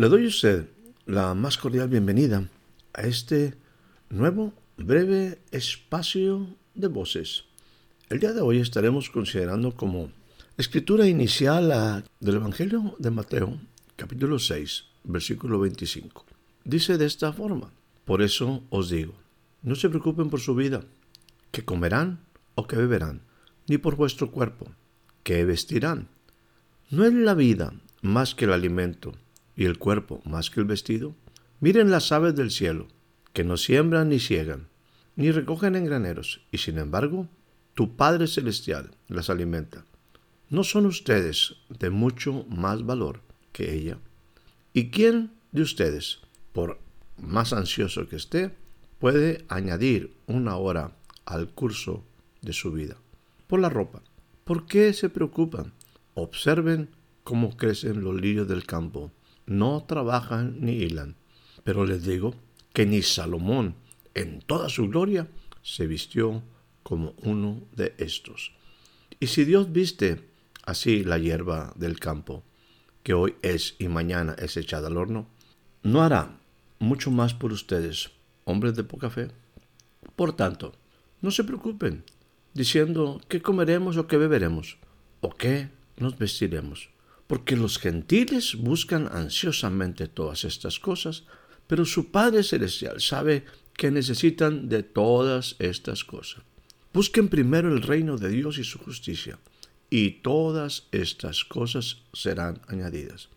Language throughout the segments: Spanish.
Le doy a usted la más cordial bienvenida a este nuevo breve espacio de voces. El día de hoy estaremos considerando como escritura inicial del Evangelio de Mateo, capítulo 6, versículo 25. Dice de esta forma, por eso os digo, no se preocupen por su vida, que comerán o que beberán, ni por vuestro cuerpo, que vestirán. ¿No es la vida más que el alimento? Y el cuerpo más que el vestido? Miren las aves del cielo, que no siembran ni ciegan, ni recogen en graneros, y sin embargo, tu Padre Celestial las alimenta. ¿No son ustedes de mucho más valor que ella? ¿Y quién de ustedes, por más ansioso que esté, puede añadir una hora al curso de su vida? Por la ropa. ¿Por qué se preocupan? Observen cómo crecen los lirios del campo no trabajan ni hilan. Pero les digo que ni Salomón, en toda su gloria, se vistió como uno de estos. Y si Dios viste así la hierba del campo, que hoy es y mañana es echada al horno, ¿no hará mucho más por ustedes, hombres de poca fe? Por tanto, no se preocupen, diciendo qué comeremos o qué beberemos, o qué nos vestiremos porque los gentiles buscan ansiosamente todas estas cosas, pero su Padre Celestial sabe que necesitan de todas estas cosas. Busquen primero el reino de Dios y su justicia, y todas estas cosas serán añadidas.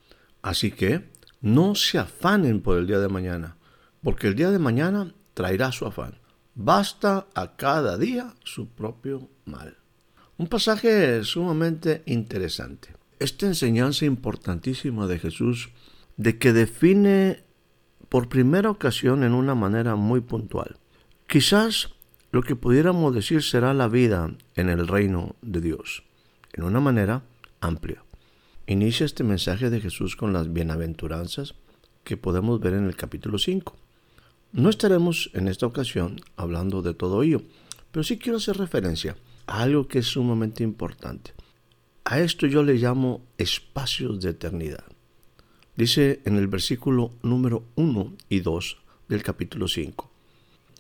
Así que no se afanen por el día de mañana, porque el día de mañana traerá su afán. Basta a cada día su propio mal. Un pasaje sumamente interesante esta enseñanza importantísima de Jesús, de que define por primera ocasión en una manera muy puntual. Quizás lo que pudiéramos decir será la vida en el reino de Dios, en una manera amplia. Inicia este mensaje de Jesús con las bienaventuranzas que podemos ver en el capítulo 5. No estaremos en esta ocasión hablando de todo ello, pero sí quiero hacer referencia a algo que es sumamente importante. A esto yo le llamo espacios de eternidad. Dice en el versículo número 1 y 2 del capítulo 5.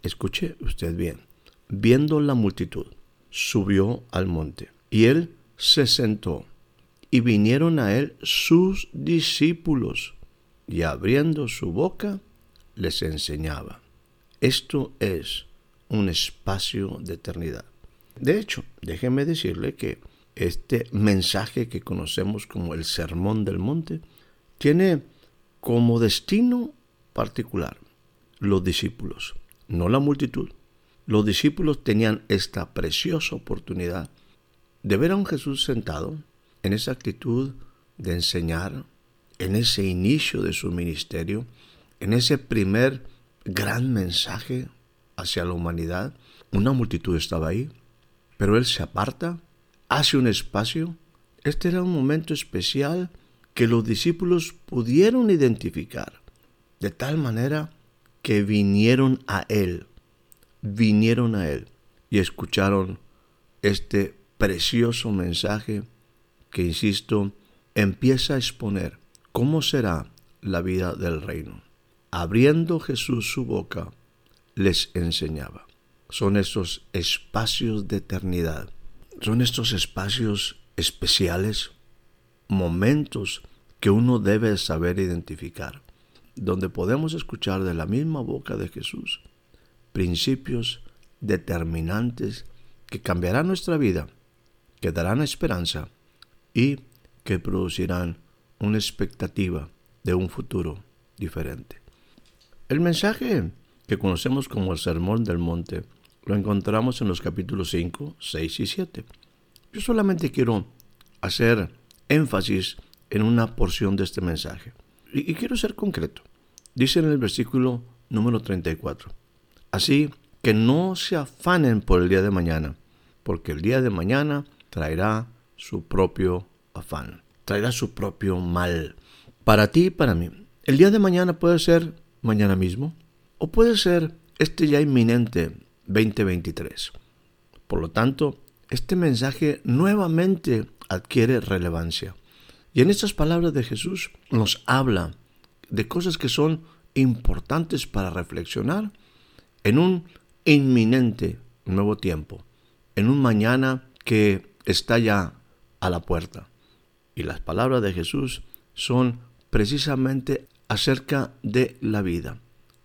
Escuche usted bien. Viendo la multitud, subió al monte y él se sentó y vinieron a él sus discípulos y abriendo su boca les enseñaba. Esto es un espacio de eternidad. De hecho, déjeme decirle que este mensaje que conocemos como el Sermón del Monte, tiene como destino particular los discípulos, no la multitud. Los discípulos tenían esta preciosa oportunidad de ver a un Jesús sentado en esa actitud de enseñar, en ese inicio de su ministerio, en ese primer gran mensaje hacia la humanidad. Una multitud estaba ahí, pero él se aparta hace un espacio, este era un momento especial que los discípulos pudieron identificar, de tal manera que vinieron a Él, vinieron a Él y escucharon este precioso mensaje que, insisto, empieza a exponer cómo será la vida del reino. Abriendo Jesús su boca, les enseñaba. Son esos espacios de eternidad son estos espacios especiales, momentos que uno debe saber identificar, donde podemos escuchar de la misma boca de Jesús principios determinantes que cambiarán nuestra vida, que darán esperanza y que producirán una expectativa de un futuro diferente. El mensaje que conocemos como el Sermón del Monte lo encontramos en los capítulos 5, 6 y 7. Yo solamente quiero hacer énfasis en una porción de este mensaje. Y, quiero ser concreto. Dice en el versículo número 34. Así que no se afanen por el día de mañana, porque el día de mañana traerá su propio afán, traerá su propio mal. Para ti y para mí. El día de mañana puede ser mañana mismo, o puede ser este ya inminente 2023. Por lo tanto, este mensaje nuevamente adquiere relevancia. Y en estas palabras de Jesús nos habla de cosas que son importantes para reflexionar en un inminente nuevo tiempo, en un mañana que está ya a la puerta. Y las palabras de Jesús son precisamente acerca de la vida.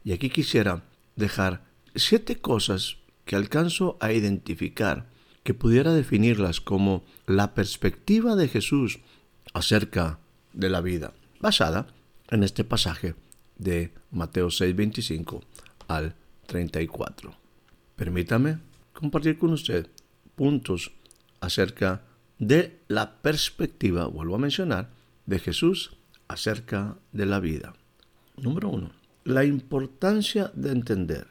Y aquí quisiera dejar siete cosas que alcanzo a identificar que pudiera definirlas como la perspectiva de Jesús acerca de la vida, basada en este pasaje de Mateo 6, 25 al 34. Permítame compartir con usted puntos acerca de la perspectiva, vuelvo a mencionar, de Jesús acerca de la vida. Número uno, la importancia de entender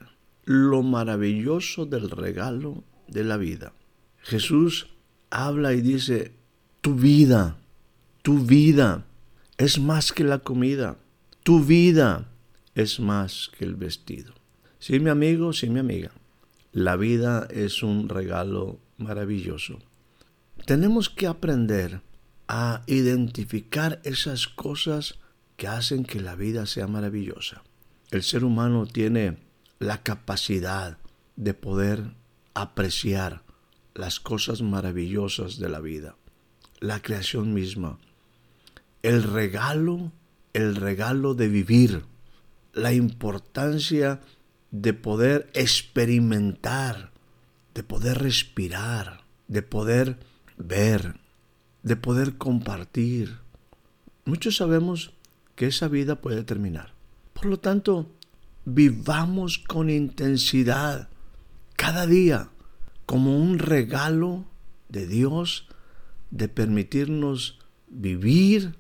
lo maravilloso del regalo de la vida. Jesús habla y dice, tu vida, tu vida es más que la comida, tu vida es más que el vestido. Sí, mi amigo, sí, mi amiga, la vida es un regalo maravilloso. Tenemos que aprender a identificar esas cosas que hacen que la vida sea maravillosa. El ser humano tiene la capacidad de poder apreciar las cosas maravillosas de la vida, la creación misma, el regalo, el regalo de vivir, la importancia de poder experimentar, de poder respirar, de poder ver, de poder compartir. Muchos sabemos que esa vida puede terminar. Por lo tanto, vivamos con intensidad cada día como un regalo de Dios de permitirnos vivir,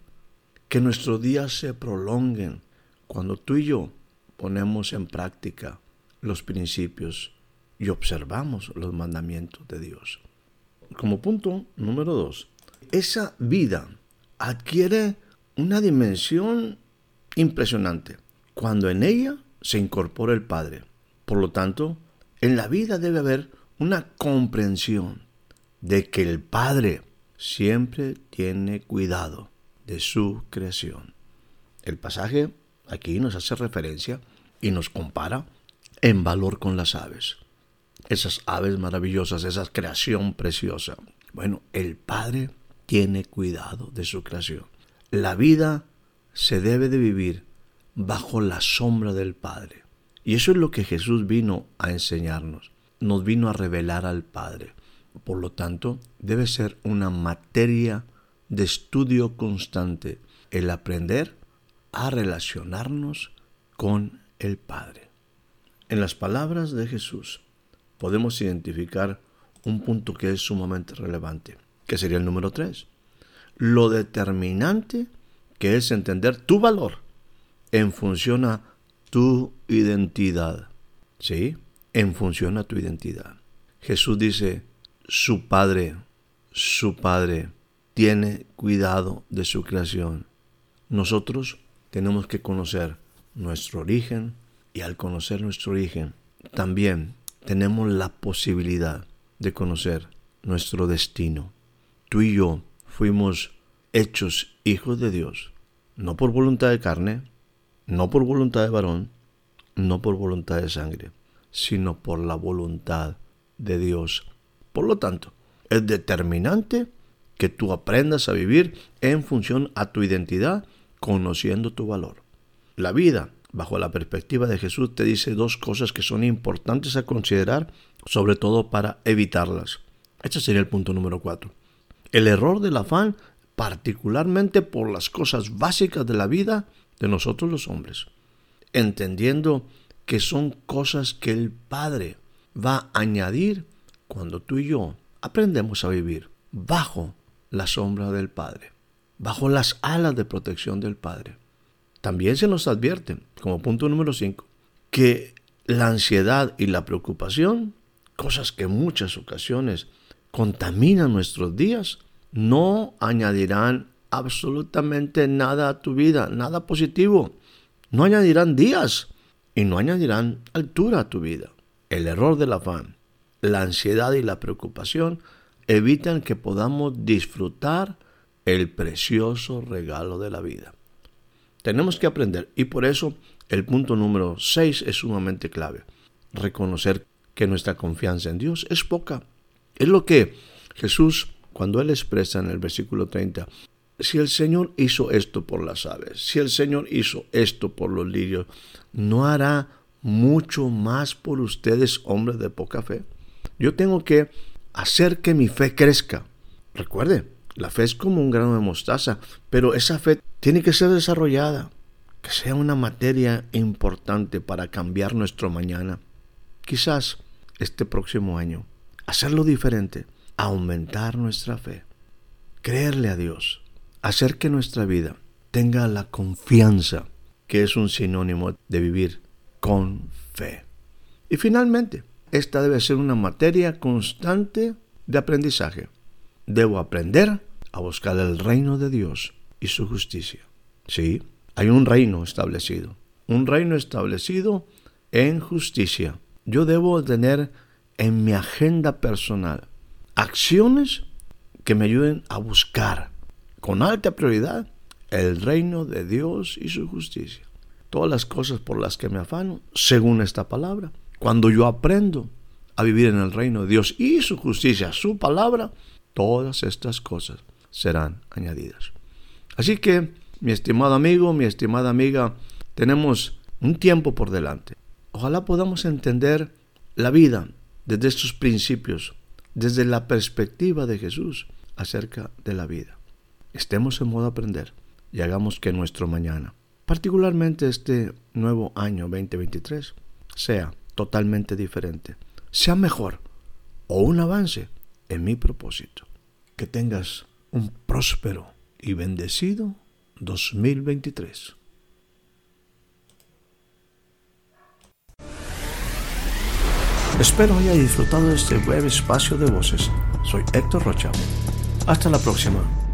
que nuestros días se prolonguen cuando tú y yo ponemos en práctica los principios y observamos los mandamientos de Dios. Como punto número dos, esa vida adquiere una dimensión impresionante cuando en ella se incorpora el Padre. Por lo tanto, en la vida debe haber una comprensión de que el Padre siempre tiene cuidado de su creación. El pasaje aquí nos hace referencia y nos compara en valor con las aves. Esas aves maravillosas, esa creación preciosa. Bueno, el Padre tiene cuidado de su creación. La vida se debe de vivir bajo la sombra del Padre. Y eso es lo que Jesús vino a enseñarnos. Nos vino a revelar al Padre. Por lo tanto, debe ser una materia de estudio constante el aprender a relacionarnos con el Padre. En las palabras de Jesús podemos identificar un punto que es sumamente relevante, que sería el número 3. Lo determinante que es entender tu valor en función a tu identidad. ¿Sí? En función a tu identidad. Jesús dice, su Padre, su Padre tiene cuidado de su creación. Nosotros tenemos que conocer nuestro origen y al conocer nuestro origen también tenemos la posibilidad de conocer nuestro destino. Tú y yo fuimos hechos hijos de Dios, no por voluntad de carne, no por voluntad de varón, no por voluntad de sangre, sino por la voluntad de Dios. Por lo tanto, es determinante que tú aprendas a vivir en función a tu identidad, conociendo tu valor. La vida, bajo la perspectiva de Jesús, te dice dos cosas que son importantes a considerar, sobre todo para evitarlas. Este sería el punto número cuatro. El error del afán, particularmente por las cosas básicas de la vida de nosotros los hombres, entendiendo que son cosas que el Padre va a añadir cuando tú y yo aprendemos a vivir bajo la sombra del Padre, bajo las alas de protección del Padre. También se nos advierte, como punto número 5, que la ansiedad y la preocupación, cosas que en muchas ocasiones contaminan nuestros días, no añadirán absolutamente nada a tu vida, nada positivo. No añadirán días y no añadirán altura a tu vida. El error del afán, la ansiedad y la preocupación evitan que podamos disfrutar el precioso regalo de la vida. Tenemos que aprender y por eso el punto número 6 es sumamente clave. Reconocer que nuestra confianza en Dios es poca. Es lo que Jesús, cuando él expresa en el versículo 30, si el Señor hizo esto por las aves, si el Señor hizo esto por los lirios, ¿no hará mucho más por ustedes, hombres de poca fe? Yo tengo que hacer que mi fe crezca. Recuerde, la fe es como un grano de mostaza, pero esa fe tiene que ser desarrollada, que sea una materia importante para cambiar nuestro mañana. Quizás este próximo año, hacerlo diferente, aumentar nuestra fe, creerle a Dios, hacer que nuestra vida tenga la confianza, que es un sinónimo de vivir con fe. Y finalmente, esta debe ser una materia constante de aprendizaje. Debo aprender a buscar el reino de Dios y su justicia. Sí, hay un reino establecido, un reino establecido en justicia. Yo debo tener en mi agenda personal acciones que me ayuden a buscar con alta prioridad el reino de Dios y su justicia. Todas las cosas por las que me afano, según esta palabra, cuando yo aprendo a vivir en el reino de Dios y su justicia, su palabra, todas estas cosas serán añadidas. Así que, mi estimado amigo, mi estimada amiga, tenemos un tiempo por delante. Ojalá podamos entender la vida desde estos principios, desde la perspectiva de Jesús acerca de la vida. Estemos en modo aprender y hagamos que nuestro mañana, particularmente este nuevo año 2023, sea totalmente diferente, sea mejor o un avance en mi propósito. Que tengas un próspero y bendecido 2023. Espero haya disfrutado de este breve espacio de voces. Soy Héctor Rocha. Hasta la próxima.